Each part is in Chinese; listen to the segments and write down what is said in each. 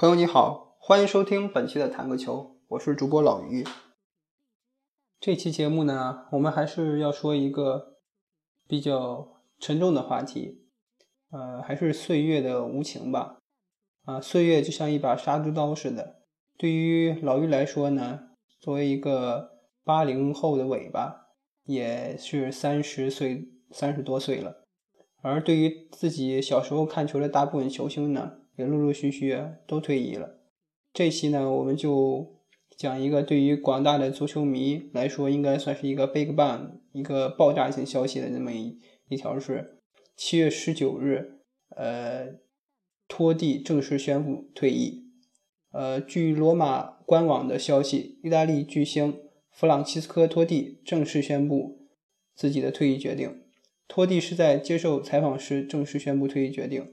朋友你好，欢迎收听本期的弹个球，我是主播老于。这期节目呢，我们还是要说一个比较沉重的话题，呃，还是岁月的无情吧。啊，岁月就像一把杀猪刀似的。对于老于来说呢，作为一个八零后的尾巴，也是三十岁、三十多岁了。而对于自己小时候看球的大部分球星呢，也陆陆续续都退役了。这期呢，我们就讲一个对于广大的足球迷来说，应该算是一个 big bang，一个爆炸性消息的那么一一条是：七月十九日，呃，托蒂正式宣布退役。呃，据罗马官网的消息，意大利巨星弗朗齐斯科·托蒂正式宣布自己的退役决定。托蒂是在接受采访时正式宣布退役决定。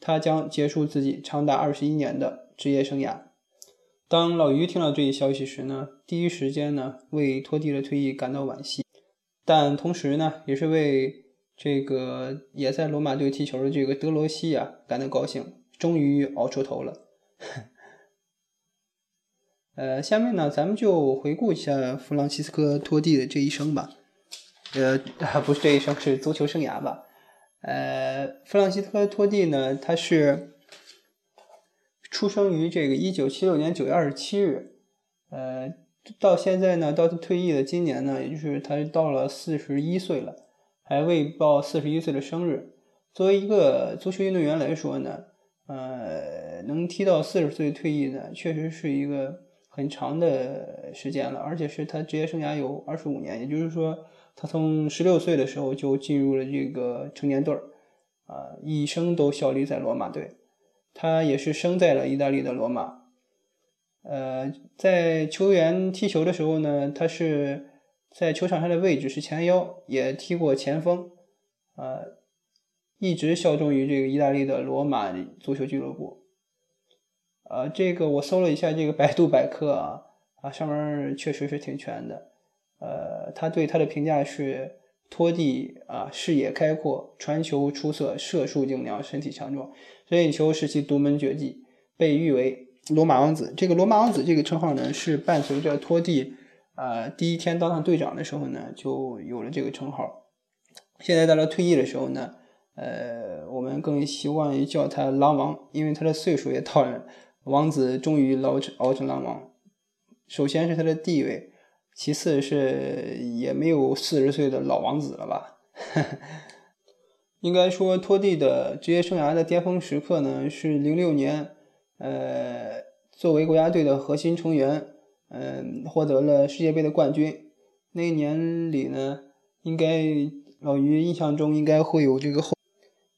他将结束自己长达二十一年的职业生涯。当老于听到这一消息时呢，第一时间呢为托蒂的退役感到惋惜，但同时呢也是为这个也在罗马队踢球的这个德罗西啊感到高兴，终于熬出头了。呃，下面呢咱们就回顾一下弗朗西斯科·托蒂的这一生吧。呃，不是这一生，是足球生涯吧。呃，弗朗西斯科·托蒂呢，他是出生于这个一九七六年九月二十七日，呃，到现在呢，到他退役的今年呢，也就是他到了四十一岁了，还未报四十一岁的生日。作为一个足球运动员来说呢，呃，能踢到四十岁退役呢，确实是一个很长的时间了，而且是他职业生涯有二十五年，也就是说。他从十六岁的时候就进入了这个成年队儿，啊，一生都效力在罗马队。他也是生在了意大利的罗马。呃，在球员踢球的时候呢，他是在球场上的位置是前腰，也踢过前锋，呃，一直效忠于这个意大利的罗马足球俱乐部。呃，这个我搜了一下这个百度百科啊，啊，上面确实是挺全的。呃，他对他的评价是：托蒂啊，视野开阔，传球出色，射术精良，身体强壮，任意球是其独门绝技，被誉为“罗马王子”。这个“罗马王子”这个称号呢，是伴随着托蒂啊第一天当上队长的时候呢，就有了这个称号。现在到了退役的时候呢，呃，我们更习惯于叫他“狼王”，因为他的岁数也到了，王子终于熬成熬成狼王。首先是他的地位。其次是也没有四十岁的老王子了吧？应该说，托蒂的职业生涯的巅峰时刻呢，是零六年，呃，作为国家队的核心成员，嗯，获得了世界杯的冠军。那一年里呢，应该老于印象中应该会有这个后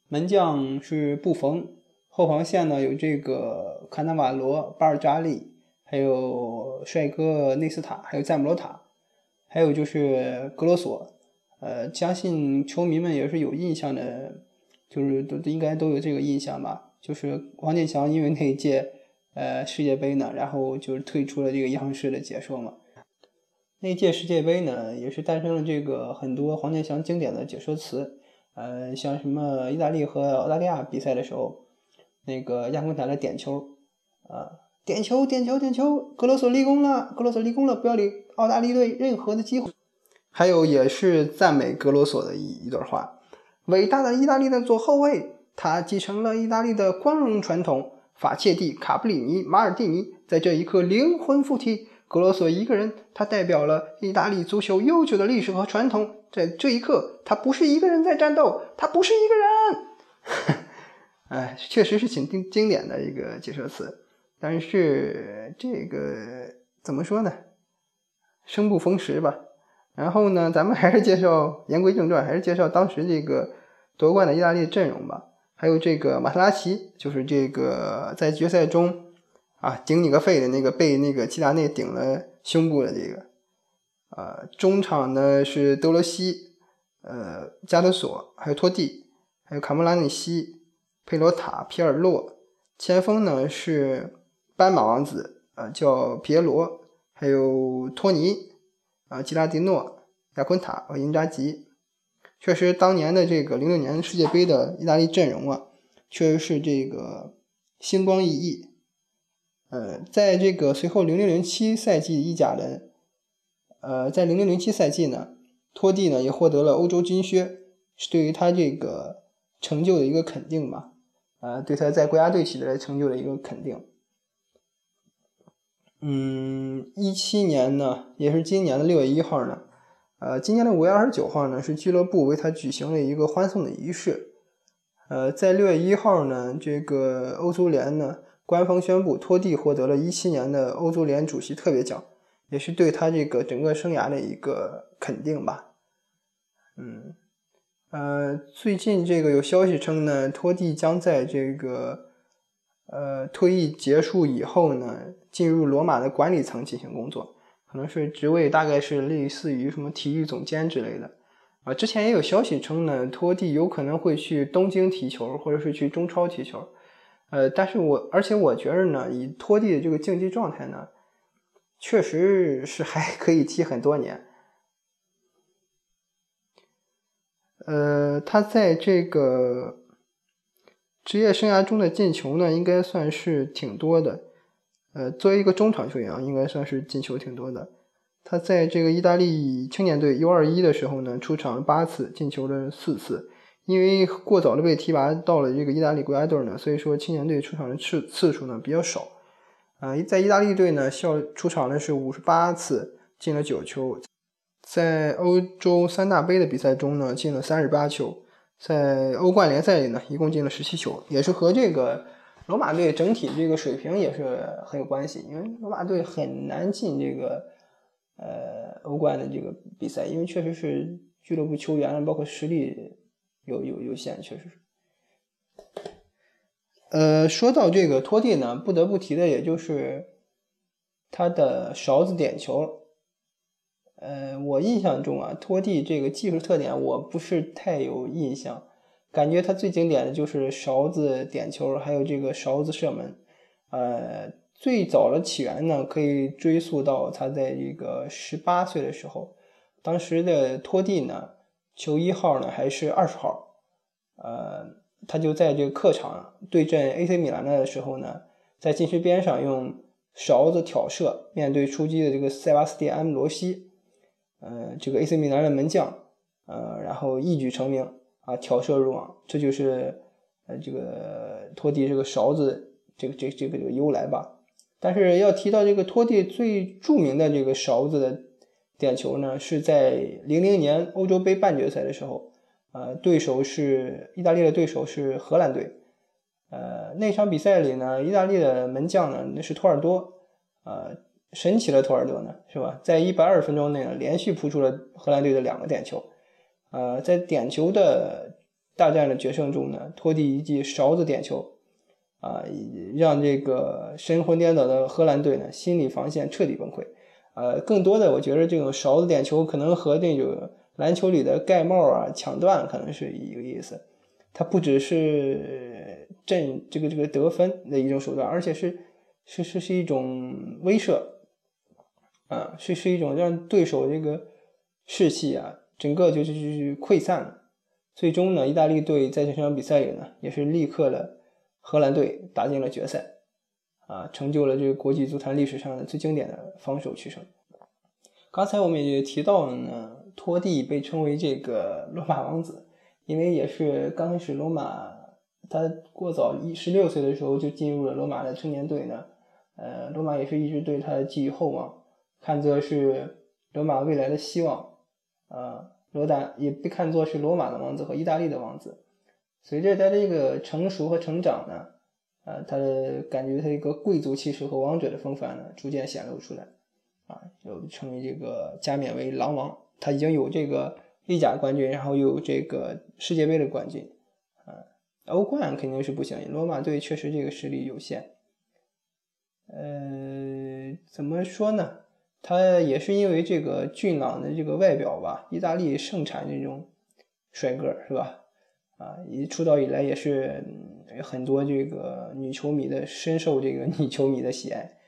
门将是布冯，后防线呢有这个卡纳瓦罗、巴尔扎利。还有帅哥内斯塔，还有赞姆罗塔，还有就是格罗索，呃，相信球迷们也是有印象的，就是都应该都有这个印象吧。就是王建强因为那一届呃世界杯呢，然后就是退出了这个央视的解说嘛。那届世界杯呢，也是诞生了这个很多黄健翔经典的解说词，呃，像什么意大利和澳大利亚比赛的时候，那个亚冠塔的点球，啊。点球，点球，点球！格罗索立功了，格罗索立功了！不要理澳大利亚队任何的机会。还有也是赞美格罗索的一一段话：伟大的意大利的左后卫，他继承了意大利的光荣传统。法切蒂、卡布里尼、马尔蒂尼在这一刻灵魂附体。格罗索一个人，他代表了意大利足球悠久的历史和传统。在这一刻，他不是一个人在战斗，他不是一个人。哎，确实是挺经经典的一个解说词。但是这个怎么说呢？生不逢时吧。然后呢，咱们还是介绍言归正传，还是介绍当时这个夺冠的意大利阵容吧。还有这个马特拉齐，就是这个在决赛中啊顶你个肺的那个被那个齐达内顶了胸部的这个。呃，中场呢是德罗西、呃加德索，还有托蒂，还有卡莫拉内西、佩罗塔、皮尔洛。前锋呢是。斑马王子，呃，叫皮耶罗，还有托尼，啊，吉拉迪诺、亚昆塔和因扎吉，确实，当年的这个零六年世界杯的意大利阵容啊，确实是这个星光熠熠。呃，在这个随后零六零七赛季意甲的，呃，在零六零七赛季呢，托蒂呢也获得了欧洲金靴，是对于他这个成就的一个肯定吧，啊，对他在国家队取得的成就的一个肯定。嗯，一七年呢，也是今年的六月一号呢，呃，今年的五月二十九号呢，是俱乐部为他举行了一个欢送的仪式。呃，在六月一号呢，这个欧足联呢。官方宣布，托蒂获得了一七年的欧足联主席特别奖，也是对他这个整个生涯的一个肯定吧。嗯，呃，最近这个有消息称呢，托蒂将在这个呃退役结束以后呢，进入罗马的管理层进行工作，可能是职位大概是类似于什么体育总监之类的。啊，之前也有消息称呢，托蒂有可能会去东京踢球，或者是去中超踢球。呃，但是我而且我觉得呢，以托蒂的这个竞技状态呢，确实是还可以踢很多年。呃，他在这个职业生涯中的进球呢，应该算是挺多的。呃，作为一个中场球员啊，应该算是进球挺多的。他在这个意大利青年队 U 二一的时候呢，出场八次，进球了四次。因为过早的被提拔到了这个意大利国家队呢，所以说青年队出场的次次数呢比较少。啊，在意大利队呢，效出场的是五十八次，进了九球。在欧洲三大杯的比赛中呢，进了三十八球。在欧冠联赛里呢，一共进了十七球，也是和这个罗马队整体这个水平也是很有关系。因为罗马队很难进这个呃欧冠的这个比赛，因为确实是俱乐部球员包括实力。有有有限，确实是。呃，说到这个托蒂呢，不得不提的也就是他的勺子点球。呃，我印象中啊，托蒂这个技术特点我不是太有印象，感觉他最经典的就是勺子点球，还有这个勺子射门。呃，最早的起源呢，可以追溯到他在这个十八岁的时候，当时的托蒂呢。球一号呢还是二十号，呃，他就在这个客场对阵 AC 米兰的时候呢，在禁区边上用勺子挑射，面对出击的这个塞巴斯蒂安·罗西，呃，这个 AC 米兰的门将，呃，然后一举成名啊，挑射入网，这就是呃这个托蒂这个勺子这个这这个这个由来吧。但是要提到这个托蒂最著名的这个勺子的。点球呢，是在零零年欧洲杯半决赛的时候，呃，对手是意大利的对手是荷兰队，呃，那场比赛里呢，意大利的门将呢那是托尔多，呃，神奇的托尔多呢，是吧？在一百二十分钟内呢，连续扑出了荷兰队的两个点球，呃，在点球的大战的决胜中呢，托蒂一记勺子点球，啊，让这个神魂颠倒的荷兰队呢心理防线彻底崩溃。呃，更多的我觉得这种勺子点球可能和那种篮球里的盖帽啊、抢断可能是一个意思。它不只是挣这个这个得分的一种手段，而且是是是是一种威慑，啊，是是一种让对手这个士气啊，整个就是就是溃散了。最终呢，意大利队在这场比赛里呢，也是力克了荷兰队，打进了决赛。啊，成就了这个国际足坛历史上的最经典的防守取胜。刚才我们也提到了呢，托蒂被称为这个 罗马王子，因为也是刚开始罗马他过早一十六岁的时候就进入了罗马的青年队呢，呃，罗马也是一直对他寄予厚望，看作是罗马未来的希望，啊，罗达也被看作是罗马的王子和意大利的王子。随着他这个成熟和成长呢。啊，他的感觉，他一个贵族气势和王者的风范呢，逐渐显露出来，啊，又成为这个加冕为狼王。他已经有这个意甲冠军，然后有这个世界杯的冠军，啊，欧冠肯定是不行。罗马队确实这个实力有限。呃，怎么说呢？他也是因为这个俊朗的这个外表吧，意大利盛产这种帅哥，是吧？啊，一出道以来也是很多这个女球迷的深受这个女球迷的喜爱。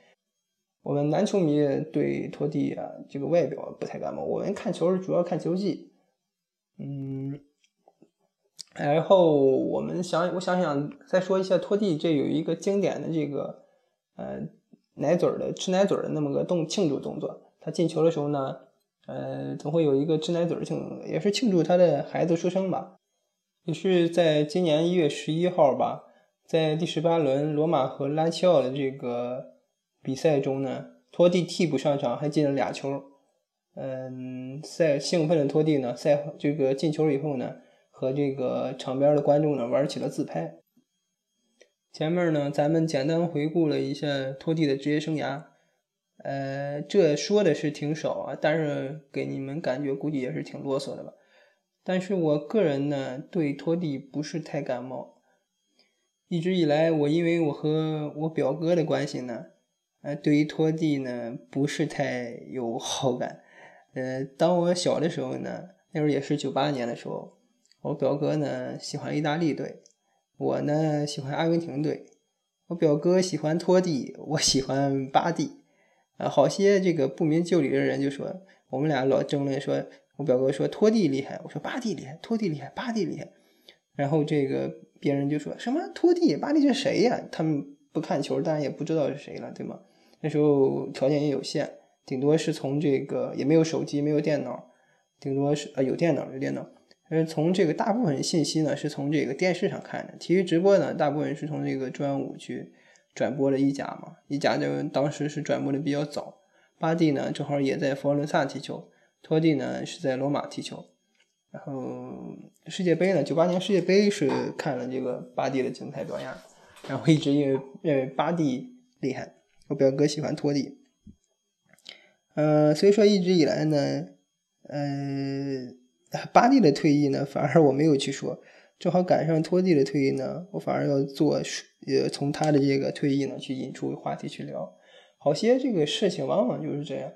我们男球迷对托蒂啊这个外表不太感冒，我们看球是主要看球技。嗯，然后我们想，我想想再说一下托蒂，这有一个经典的这个呃奶嘴的吃奶嘴的那么个动庆祝动作。他进球的时候呢，呃，总会有一个吃奶嘴的庆，也是庆祝他的孩子出生吧。也是在今年一月十一号吧，在第十八轮罗马和拉齐奥的这个比赛中呢，托蒂替补上场，还进了俩球。嗯，赛兴奋的托蒂呢，赛这个进球以后呢，和这个场边的观众呢玩起了自拍。前面呢，咱们简单回顾了一下托蒂的职业生涯。呃，这说的是挺少啊，但是给你们感觉估计也是挺啰嗦的吧。但是我个人呢，对托蒂不是太感冒。一直以来，我因为我和我表哥的关系呢，呃，对于托蒂呢不是太有好感。呃，当我小的时候呢，那时候也是九八年的时候，我表哥呢喜欢意大利队，我呢喜欢阿根廷队。我表哥喜欢托蒂，我喜欢巴蒂。啊，好些这个不明就里的人就说，我们俩老争论说，我表哥说托蒂厉害，我说巴蒂厉害，托蒂厉害，巴蒂厉害。然后这个别人就说什么托蒂、巴蒂是谁呀？他们不看球，当然也不知道是谁了，对吗？那时候条件也有限，顶多是从这个也没有手机，没有电脑，顶多是呃有电脑有电脑，因为从这个大部分信息呢是从这个电视上看的，体育直播呢大部分是从这个中央五去。转播的意甲嘛，意甲就当时是转播的比较早。巴蒂呢，正好也在佛罗伦萨踢球，托蒂呢是在罗马踢球。然后世界杯呢，九八年世界杯是看了这个巴蒂的精彩表演，然后一直因为认为巴蒂厉害，我表哥喜欢托蒂。呃，所以说一直以来呢，呃，巴蒂的退役呢，反而我没有去说。正好赶上托蒂的退役呢，我反而要做，呃，从他的这个退役呢去引出话题去聊。好些这个事情往往就是这样，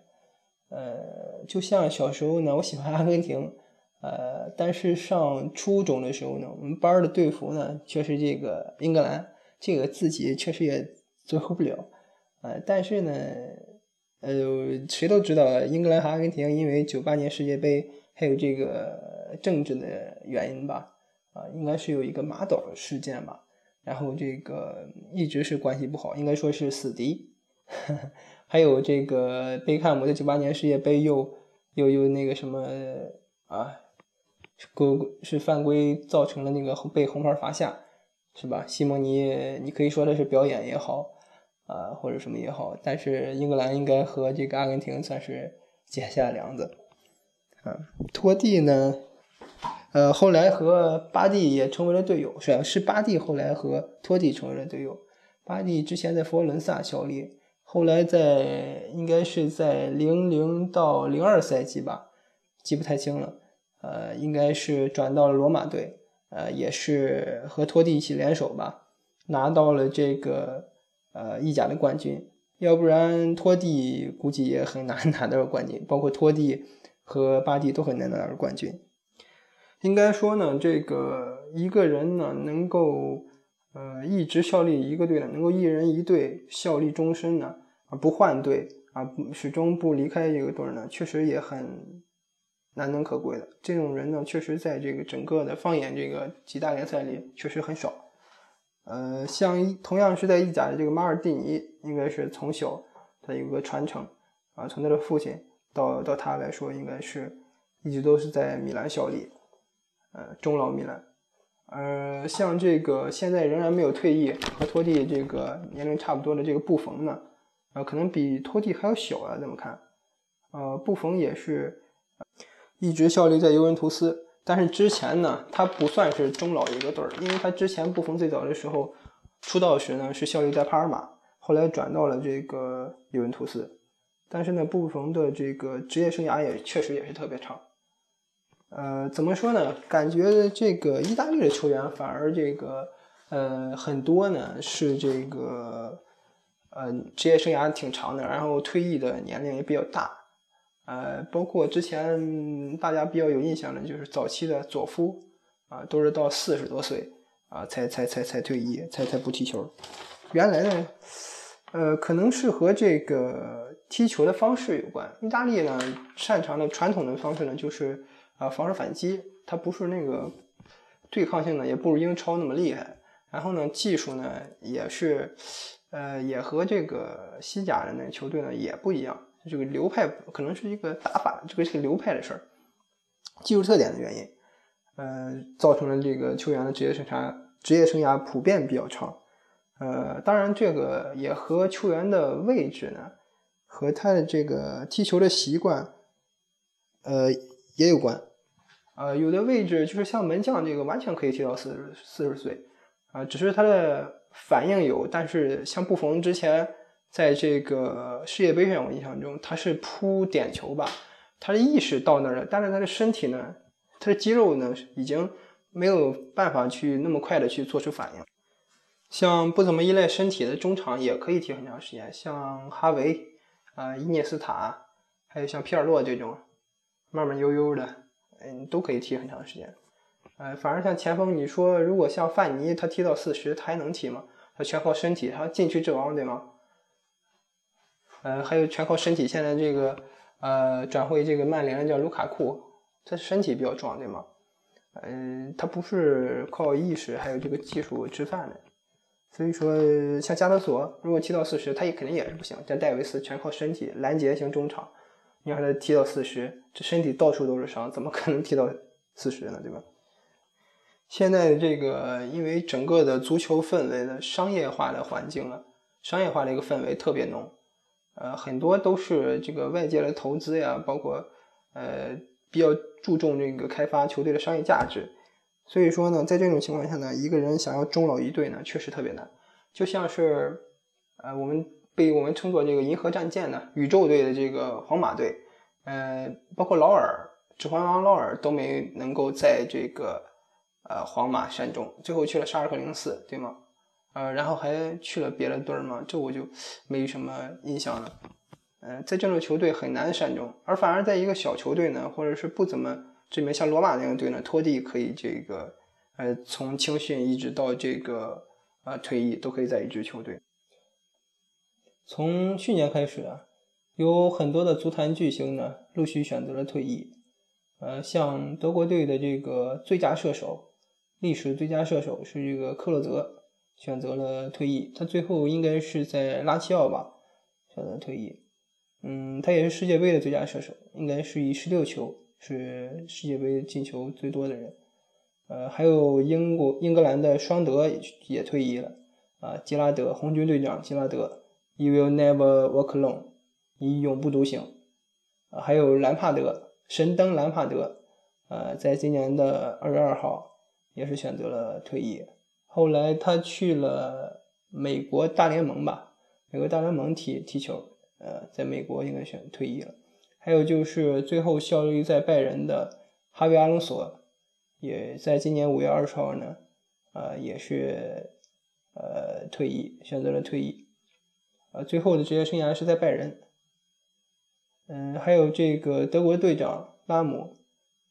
呃，就像小时候呢，我喜欢阿根廷，呃，但是上初中的时候呢，我们班的队服呢却是这个英格兰，这个自己确实也最后不了，呃，但是呢，呃，谁都知道英格兰和阿根廷因为九八年世界杯还有这个政治的原因吧。啊，应该是有一个马岛事件吧，然后这个一直是关系不好，应该说是死敌。还有这个贝克汉姆在九八年世界杯又又又那个什么啊，规是犯规造成了那个被红牌罚下，是吧？西蒙尼，你可以说他是表演也好啊，或者什么也好，但是英格兰应该和这个阿根廷算是结下梁子。啊，托蒂呢？呃，后来和巴蒂也成为了队友，是吧？是巴蒂后来和托蒂成为了队友。巴蒂之前在佛罗伦萨效力，后来在应该是在零零到零二赛季吧，记不太清了。呃，应该是转到了罗马队，呃，也是和托蒂一起联手吧，拿到了这个呃意甲的冠军。要不然托蒂估计也很难 拿到冠军，包括托蒂和巴蒂都很难拿到冠军。应该说呢，这个一个人呢，能够呃一直效力一个队的，能够一人一队效力终身呢，啊不换队啊，始终不离开这个队呢，确实也很难能可贵的。这种人呢，确实在这个整个的放眼这个几大联赛里，确实很少。呃，像同样是在意甲的这个马尔蒂尼，应该是从小他有个传承啊，从他的父亲到到他来说，应该是一直都是在米兰效力。呃，中老米兰，呃，像这个现在仍然没有退役，和托蒂这个年龄差不多的这个布冯呢，呃，可能比托蒂还要小啊，这么看？呃，布冯也是一直效力在尤文图斯，但是之前呢，他不算是中老一个队儿，因为他之前布冯最早的时候出道时呢是效力在帕尔马，后来转到了这个尤文图斯，但是呢，布冯的这个职业生涯也确实也是特别长。呃，怎么说呢？感觉这个意大利的球员反而这个呃很多呢是这个呃职业生涯挺长的，然后退役的年龄也比较大。呃，包括之前大家比较有印象的，就是早期的佐夫啊，都是到四十多岁啊才才才才退役，才才不踢球。原来呢，呃，可能是和这个踢球的方式有关。意大利呢擅长的传统的方式呢就是。啊，防守反击，它不是那个对抗性呢，也不如英超那么厉害。然后呢，技术呢也是，呃，也和这个西甲的那球队呢也不一样，这个流派可能是一个打法，这个是流派的事儿，技术特点的原因，呃，造成了这个球员的职业生涯职业生涯普遍比较长。呃，当然这个也和球员的位置呢，和他的这个踢球的习惯，呃，也有关。呃，有的位置就是像门将这个，完全可以踢到四十四十岁，啊，只是他的反应有。但是像布冯之前在这个世界杯上，我印象中他是扑点球吧，他的意识到那儿了，但是他的身体呢，他的肌肉呢，已经没有办法去那么快的去做出反应。像不怎么依赖身体的中场也可以踢很长时间，像哈维啊、伊涅斯塔，还有像皮尔洛这种慢慢悠悠的。嗯，都可以踢很长时间，呃，反而像前锋，你说如果像范尼，他踢到四十，他还能踢吗？他全靠身体，他禁区之王，对吗？呃，还有全靠身体，现在这个呃转会这个曼联的叫卢卡库，他身体比较壮，对吗？嗯，他不是靠意识还有这个技术吃饭的，所以说像加德索，如果踢到四十，他也肯定也是不行。像戴维斯全靠身体拦截型中场。你让他踢到四十，这身体到处都是伤，怎么可能踢到四十呢？对吧？现在这个，因为整个的足球氛围的商业化的环境了，商业化的一个氛围特别浓，呃，很多都是这个外界的投资呀，包括呃比较注重这个开发球队的商业价值，所以说呢，在这种情况下呢，一个人想要终老一队呢，确实特别难，就像是呃我们。被我们称作这个银河战舰呢宇宙队的这个皇马队，呃，包括劳尔、指环王劳尔都没能够在这个呃皇马善终，最后去了沙尔克零四，对吗？呃，然后还去了别的队儿吗？这我就没什么印象了。呃，在这种球队很难善终，而反而在一个小球队呢，或者是不怎么这里面，像罗马那样队呢，托蒂可以这个呃从青训一直到这个呃退役都可以在一支球队。从去年开始啊，有很多的足坛巨星呢陆续选择了退役。呃，像德国队的这个最佳射手，历史最佳射手是这个克洛泽，选择了退役。他最后应该是在拉齐奥吧选择退役。嗯，他也是世界杯的最佳射手，应该是以十六球是世界杯进球最多的人。呃，还有英国英格兰的双德也退役了啊，吉拉德红军队长吉拉德。You will never walk alone，你永不独行。啊，还有兰帕德，神灯兰帕德，呃，在今年的二月二号也是选择了退役。后来他去了美国大联盟吧，美国大联盟踢踢球，呃，在美国应该选退役了。还有就是最后效力在拜仁的哈维阿隆索，也在今年五月二十号呢，呃，也是呃退役，选择了退役。呃，最后的职业生涯是在拜仁。嗯，还有这个德国队长拉姆，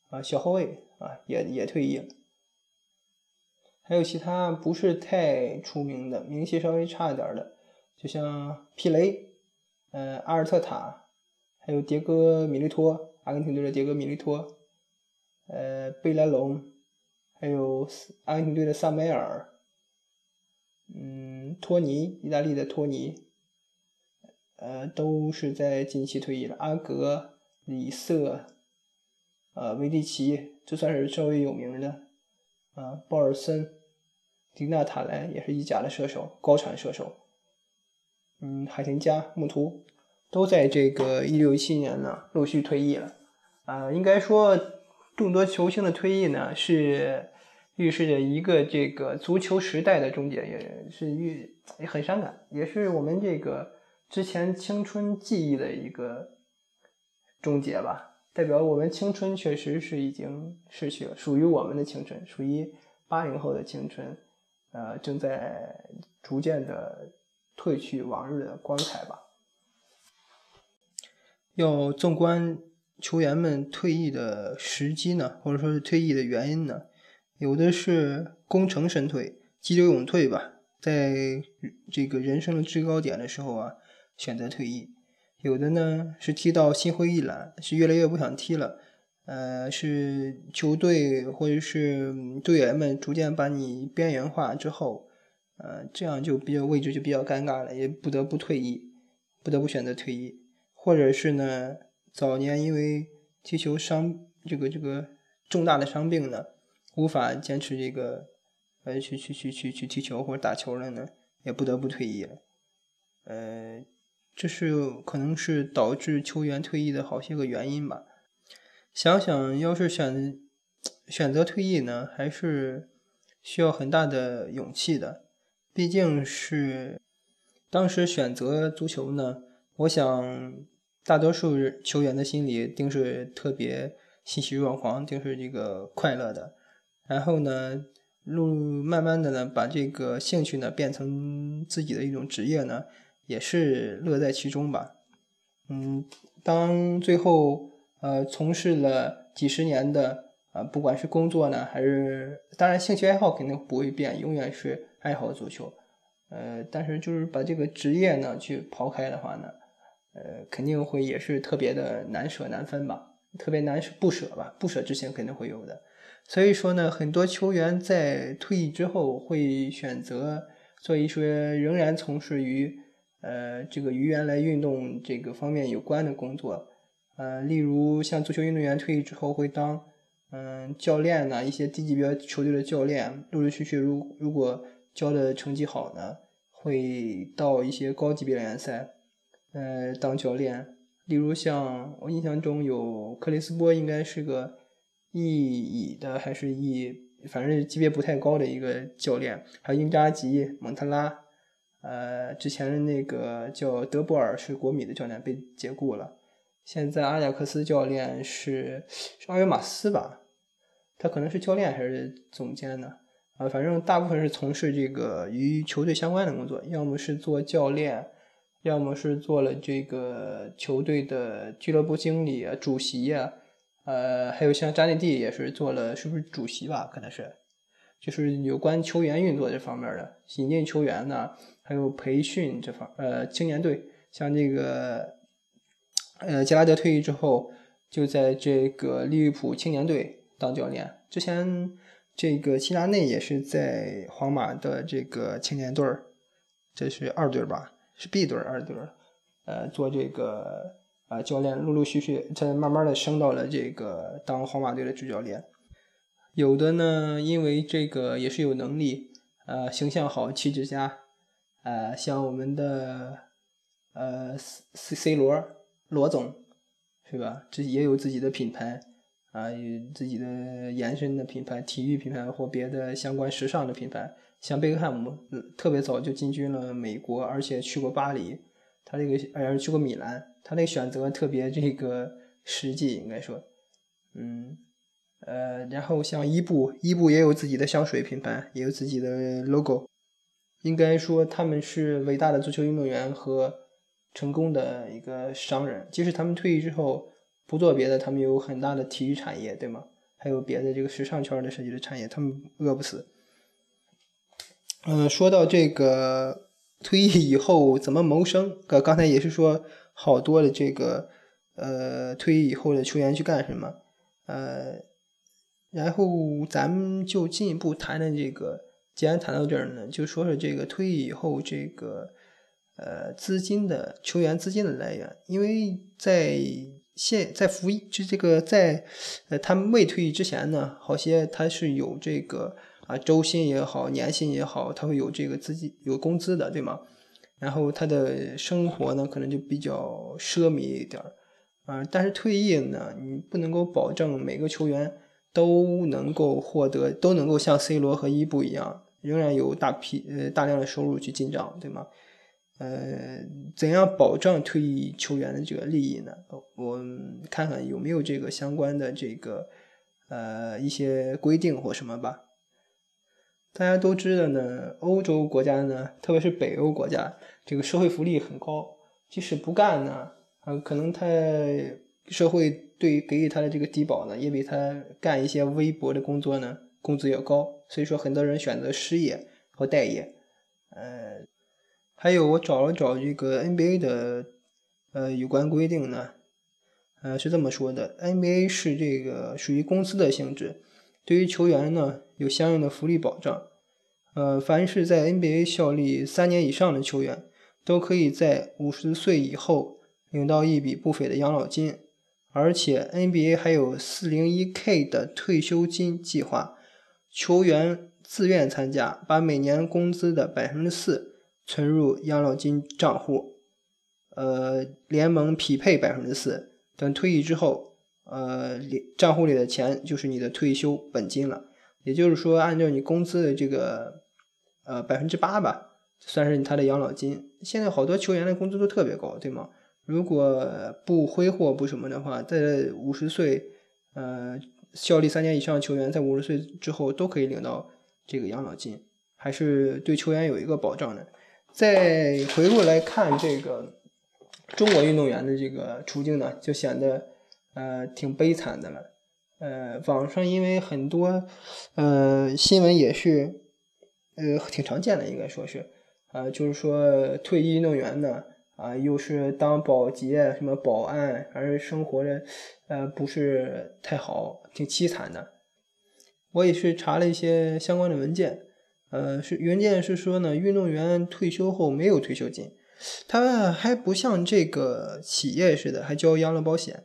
啊，小后卫啊，也也退役了。还有其他不是太出名的，名气稍微差一点的，就像皮雷，嗯，阿尔特塔，还有迭戈米利托，阿根廷队的迭戈米利托，呃，贝莱隆，还有阿根廷队的萨梅尔，嗯，托尼，意大利的托尼。呃，都是在近期退役了。阿格、里瑟、呃，维蒂奇，这算是稍微有名的。啊，鲍尔森、迪纳塔莱也是意甲的射手，高产射手。嗯，海廷加、穆图都在这个一六一七年呢陆续退役了。啊，应该说众多球星的退役呢，是预示着一个这个足球时代的终结，也是预也很伤感，也是我们这个。之前青春记忆的一个终结吧，代表我们青春确实是已经逝去了，属于我们的青春，属于八零后的青春，呃，正在逐渐的褪去往日的光彩吧。要纵观球员们退役的时机呢，或者说是退役的原因呢，有的是功成身退、激流勇退吧，在这个人生的制高点的时候啊。选择退役，有的呢是踢到心灰意懒，是越来越不想踢了。呃，是球队或者是队员们逐渐把你边缘化之后，呃，这样就比较位置就比较尴尬了，也不得不退役，不得不选择退役，或者是呢，早年因为踢球伤这个这个重大的伤病呢，无法坚持这个呃去去去去去踢球或者打球了呢，也不得不退役了，呃，这是可能是导致球员退役的好些个原因吧。想想要是选选择退役呢，还是需要很大的勇气的。毕竟是当时选择足球呢，我想大多数球员的心里定是特别欣喜若狂，定是这个快乐的。然后呢，路慢慢的呢，把这个兴趣呢变成自己的一种职业呢，也是乐在其中吧。嗯，当最后呃从事了几十年的啊，不管是工作呢，还是当然兴趣爱好肯定不会变，永远是。爱好足球，呃，但是就是把这个职业呢去刨开的话呢，呃，肯定会也是特别的难舍难分吧，特别难舍不舍吧，不舍之情肯定会有的。所以说呢，很多球员在退役之后会选择做一些仍然从事于呃这个与原来运动这个方面有关的工作，呃，例如像足球运动员退役之后会当嗯教练呢，一些低级别球队的教练，陆陆续续如如果。教的成绩好呢，会到一些高级别联赛，呃，当教练。例如像我印象中有克里斯波，应该是个一乙的还是一，反正级别不太高的一个教练。还有英扎吉、蒙特拉，呃，之前的那个叫德波尔是国米的教练被解雇了。现在阿贾克斯教练是是奥约马斯吧？他可能是教练还是总监呢？啊，反正大部分是从事这个与球队相关的工作，要么是做教练，要么是做了这个球队的俱乐部经理啊、主席呀，呃，还有像扎内蒂也是做了，是不是主席吧？可能是，就是有关球员运作这方面的，引进球员呢，还有培训这方，呃，青年队，像这个，呃，杰拉德退役之后，就在这个利物浦青年队当教练，之前。这个齐达内也是在皇马的这个青年队儿，这是二队吧？是 B 队二队呃，做这个呃教练，陆陆续续才慢慢的升到了这个当皇马队的主教练。有的呢，因为这个也是有能力，呃，形象好，气质佳，呃，像我们的呃 C C 罗罗总，是吧？这也有自己的品牌。啊，有自己的延伸的品牌，体育品牌或别的相关时尚的品牌，像贝克汉姆，特别早就进军了美国，而且去过巴黎，他这个，而且去过米兰，他那个选择特别这个实际，应该说，嗯，呃，然后像伊布，伊布也有自己的香水品牌，也有自己的 logo，应该说他们是伟大的足球运动员和成功的一个商人，即使他们退役之后。不做别的，他们有很大的体育产业，对吗？还有别的这个时尚圈的设计的产业，他们饿不死。嗯，说到这个退役以后怎么谋生，呃，刚才也是说好多的这个呃退役以后的球员去干什么，呃，然后咱们就进一步谈谈这个，既然谈到这儿呢，就说说这个退役以后这个呃资金的球员资金的来源，因为在现在服役就这个在，呃，他们未退役之前呢，好些他是有这个啊周薪也好，年薪也好，他会有这个资金有工资的，对吗？然后他的生活呢，可能就比较奢靡一点儿，啊，但是退役呢，你不能够保证每个球员都能够获得，都能够像 C 罗和伊布一样，仍然有大批呃大量的收入去进账，对吗？呃，怎样保障退役球员的这个利益呢？我看看有没有这个相关的这个呃一些规定或什么吧。大家都知道呢，欧洲国家呢，特别是北欧国家，这个社会福利很高，即使不干呢，啊，可能他社会对给予他的这个低保呢，也比他干一些微薄的工作呢，工资要高。所以说，很多人选择失业和待业，呃。还有，我找了找这个 NBA 的呃有关规定呢，呃是这么说的：NBA 是这个属于公司的性质，对于球员呢有相应的福利保障，呃，凡是在 NBA 效力三年以上的球员，都可以在五十岁以后领到一笔不菲的养老金，而且 NBA 还有四零一 K 的退休金计划，球员自愿参加，把每年工资的百分之四存入养老金账户，呃，联盟匹配百分之四，等退役之后，呃，账户里的钱就是你的退休本金了。也就是说，按照你工资的这个。呃，百分之八吧，算是他的养老金。现在好多球员的工资都特别高，对吗？如果不挥霍不什么的话，在五十岁，呃，效力三年以上的球员在五十岁之后都可以领到这个养老金，还是对球员有一个保障的。再回过来看这个中国运动员的这个处境呢，就显得呃挺悲惨的了。呃，网上因为很多呃新闻也是。呃，挺常见的，应该说是，啊，就是说退役运动员呢，啊，又是当保洁、什么保安，而生活的，呃，不是太好，挺凄惨的。我也是查了一些相关的文件，呃，是原件是说呢，运动员退休后没有退休金，他还不像这个企业似的，还交养老保险。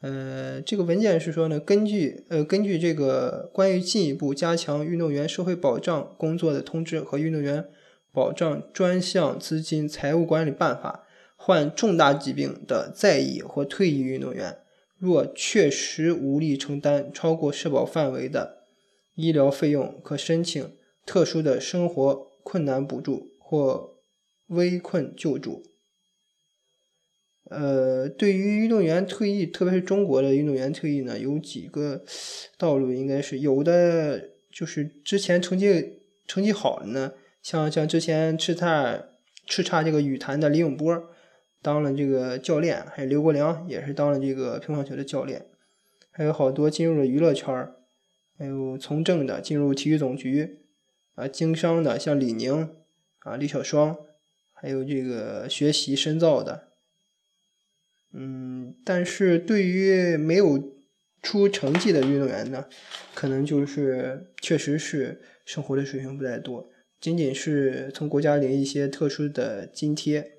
呃，这个文件是说呢，根据呃根据这个关于进一步加强运动员社会保障工作的通知和运动员保障专项资金财务管理办法，患重大疾病的在役或退役运动员，若确实无力承担超过社保范围的医疗费用，可申请特殊的生活困难补助或危困救助。呃，对于运动员退役，特别是中国的运动员退役呢，有几个道路，应该是有的，就是之前成绩成绩好的呢，像像之前叱咤叱咤这个羽坛的李永波当了这个教练，还有刘国梁也是当了这个乒乓球的教练，还有好多进入了娱乐圈，还有从政的进入体育总局啊，经商的像李宁啊、李小双，还有这个学习深造的。嗯，但是对于没有出成绩的运动员呢，可能就是确实是生活的水平不太多，仅仅是从国家领一些特殊的津贴。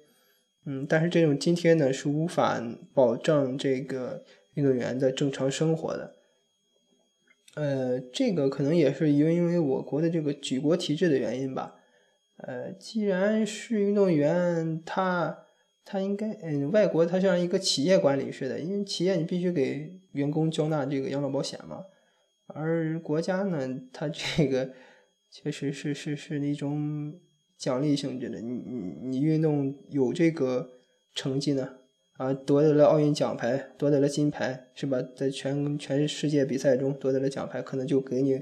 嗯，但是这种津贴呢是无法保障这个运动员的正常生活的。呃，这个可能也是因为因为我国的这个举国体制的原因吧。呃，既然是运动员，他。他应该，嗯，外国他像一个企业管理似的，因为企业你必须给员工交纳这个养老保险嘛，而国家呢，它这个确实是是是那种奖励性质的，你你你运动有这个成绩呢，啊，夺得了奥运奖牌，夺得了金牌，是吧？在全全世界比赛中夺得了奖牌，可能就给你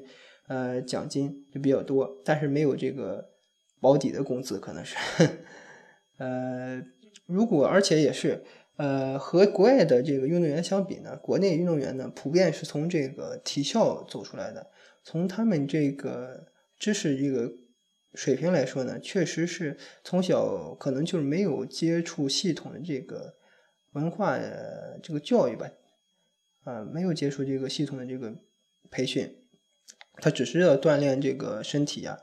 呃奖金就比较多，但是没有这个保底的工资，可能是，呃。如果而且也是，呃，和国外的这个运动员相比呢，国内运动员呢普遍是从这个体校走出来的，从他们这个知识这个水平来说呢，确实是从小可能就是没有接触系统的这个文化这个教育吧，啊，没有接触这个系统的这个培训，他只是要锻炼这个身体呀。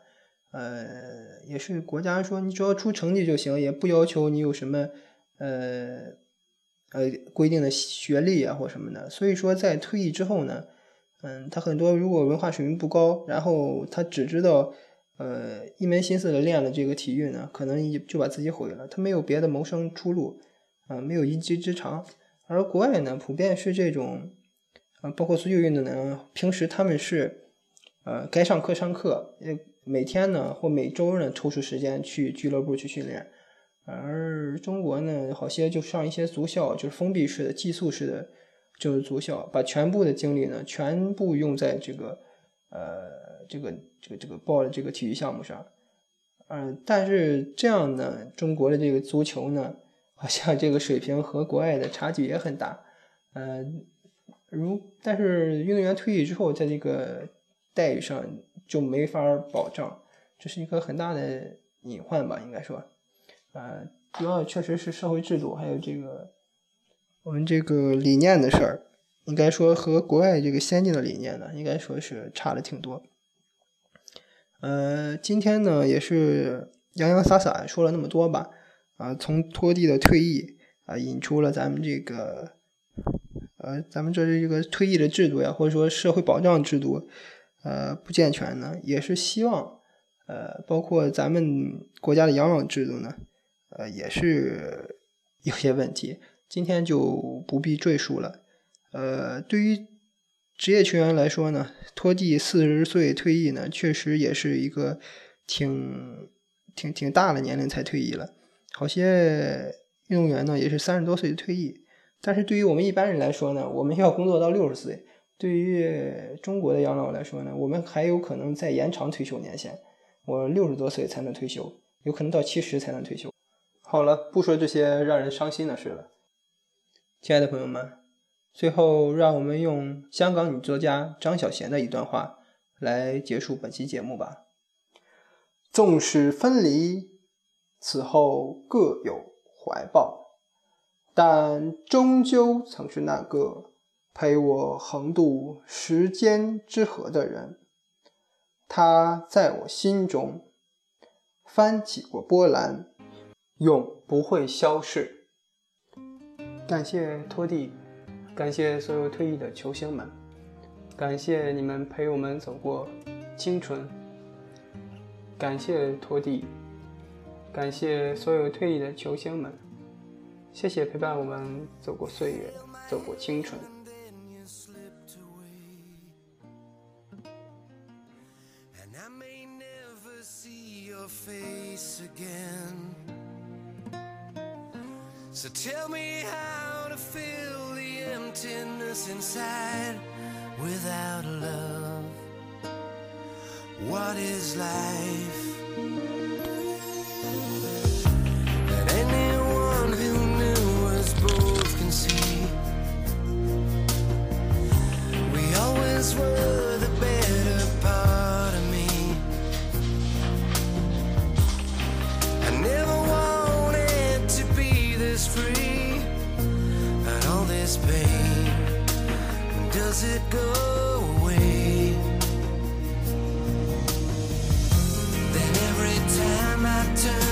呃，也是国家说你只要出成绩就行，也不要求你有什么呃呃规定的学历啊或什么的。所以说在退役之后呢，嗯，他很多如果文化水平不高，然后他只知道呃一门心思的练了这个体育呢，可能就把自己毁了。他没有别的谋生出路啊，没有一技之长。而国外呢，普遍是这种啊，包括足球运动员，平时他们是呃该上课上课，呃。每天呢，或每周呢，抽出时间去俱乐部去训练，而中国呢，好些就上一些足校，就是封闭式的、寄宿式的就是足校，把全部的精力呢，全部用在这个呃这个这个这个报的这个体育项目上，嗯，但是这样呢，中国的这个足球呢，好像这个水平和国外的差距也很大，嗯，如但是运动员退役之后，在这个待遇上。就没法保障，这是一个很大的隐患吧？应该说，呃，主要确实是社会制度，还有这个我们这个理念的事儿，应该说和国外这个先进的理念呢，应该说是差了挺多。呃，今天呢也是洋洋洒洒说了那么多吧，啊，从拖地的退役啊，引出了咱们这个，呃，咱们这是一个退役的制度呀，或者说社会保障制度，呃，不健全呢，也是希望，呃，包括咱们国家的养老制度呢，呃，也是有些问题，今天就不必赘述了。呃，对于职业球员来说呢，托蒂四十岁退役呢，确实也是一个挺挺挺大的年龄才退役了。好些运动员呢，也是三十多岁就退役。但是对于我们一般人来说呢，我们要工作到六十岁。对于中国的养老来说呢，我们还有可能再延长退休年限，我六十多岁才能退休，有可能到七十才能退休。好了，不说这些让人伤心的事了，亲爱的朋友们。最后，让我们用香港女作家张小娴的一段话来结束本期节目吧。纵使分离，此后各有怀抱，但终究曾是那个陪我横渡时间之河的人。他在我心中翻起过波澜，永不会消逝。感谢托蒂。感谢所有退役的球星们，感谢你们陪我们走过青春。感谢托蒂，感谢所有退役的球星们，谢谢陪伴我们走过岁月，走过青春。Emptiness inside without love. What is life? And anyone who knew us both can see we always were does it go away? Then every time I turn